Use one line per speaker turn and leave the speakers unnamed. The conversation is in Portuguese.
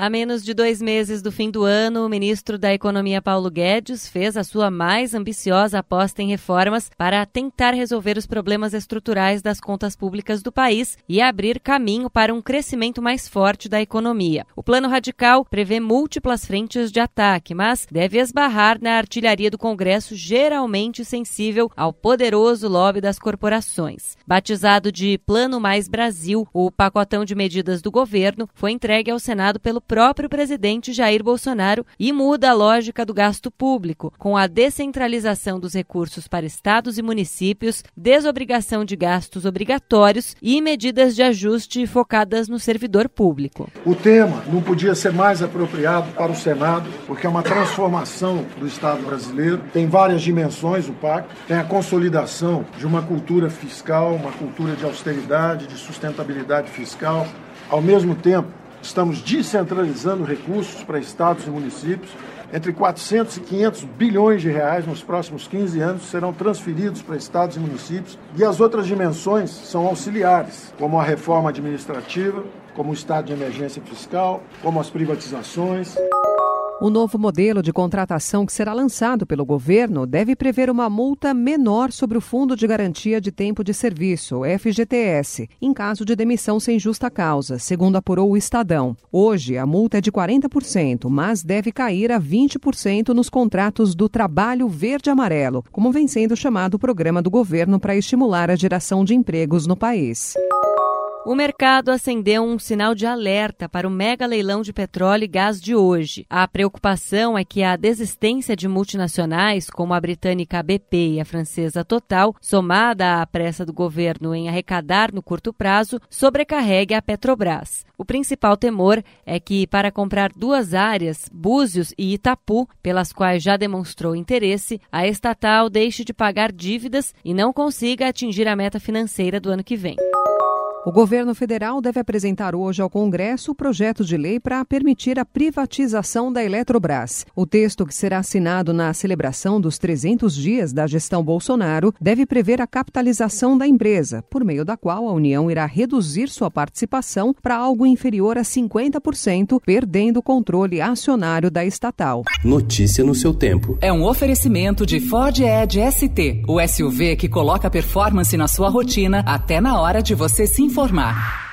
A menos de dois meses do fim do ano, o ministro da Economia Paulo Guedes fez a sua mais ambiciosa aposta em reformas para tentar resolver os problemas estruturais das contas públicas do país e abrir caminho para um crescimento mais forte da economia. O plano radical prevê múltiplas frentes de ataque, mas deve esbarrar na artilharia do Congresso, geralmente sensível ao poderoso lobby das corporações. Batizado de Plano Mais Brasil, o pacotão de medidas do governo foi entregue ao Senado pelo próprio presidente Jair Bolsonaro e muda a lógica do gasto público, com a descentralização dos recursos para estados e municípios, desobrigação de gastos obrigatórios e medidas de ajuste focadas no servidor público.
O tema não podia ser mais apropriado para o Senado, porque é uma transformação do Estado brasileiro, tem várias dimensões o pacto, tem a consolidação de uma cultura fiscal, uma cultura de austeridade, de sustentabilidade fiscal, ao mesmo tempo Estamos descentralizando recursos para estados e municípios. Entre 400 e 500 bilhões de reais nos próximos 15 anos serão transferidos para estados e municípios. E as outras dimensões são auxiliares, como a reforma administrativa, como o estado de emergência fiscal, como as privatizações.
O novo modelo de contratação que será lançado pelo governo deve prever uma multa menor sobre o Fundo de Garantia de Tempo de Serviço, FGTS, em caso de demissão sem justa causa, segundo apurou o Estadão. Hoje, a multa é de 40%, mas deve cair a 20% nos contratos do trabalho verde-amarelo, como vem sendo chamado o programa do governo para estimular a geração de empregos no país.
O mercado acendeu um sinal de alerta para o mega leilão de petróleo e gás de hoje. A preocupação é que a desistência de multinacionais, como a britânica BP e a francesa Total, somada à pressa do governo em arrecadar no curto prazo, sobrecarregue a Petrobras. O principal temor é que, para comprar duas áreas, Búzios e Itapu, pelas quais já demonstrou interesse, a estatal deixe de pagar dívidas e não consiga atingir a meta financeira do ano que vem.
O governo federal deve apresentar hoje ao Congresso o projeto de lei para permitir a privatização da Eletrobras. O texto, que será assinado na celebração dos 300 dias da gestão Bolsonaro, deve prever a capitalização da empresa, por meio da qual a União irá reduzir sua participação para algo inferior a 50%, perdendo o controle acionário da estatal.
Notícia no seu tempo.
É um oferecimento de Ford Edge ST, o SUV que coloca performance na sua rotina até na hora de você se informar informar.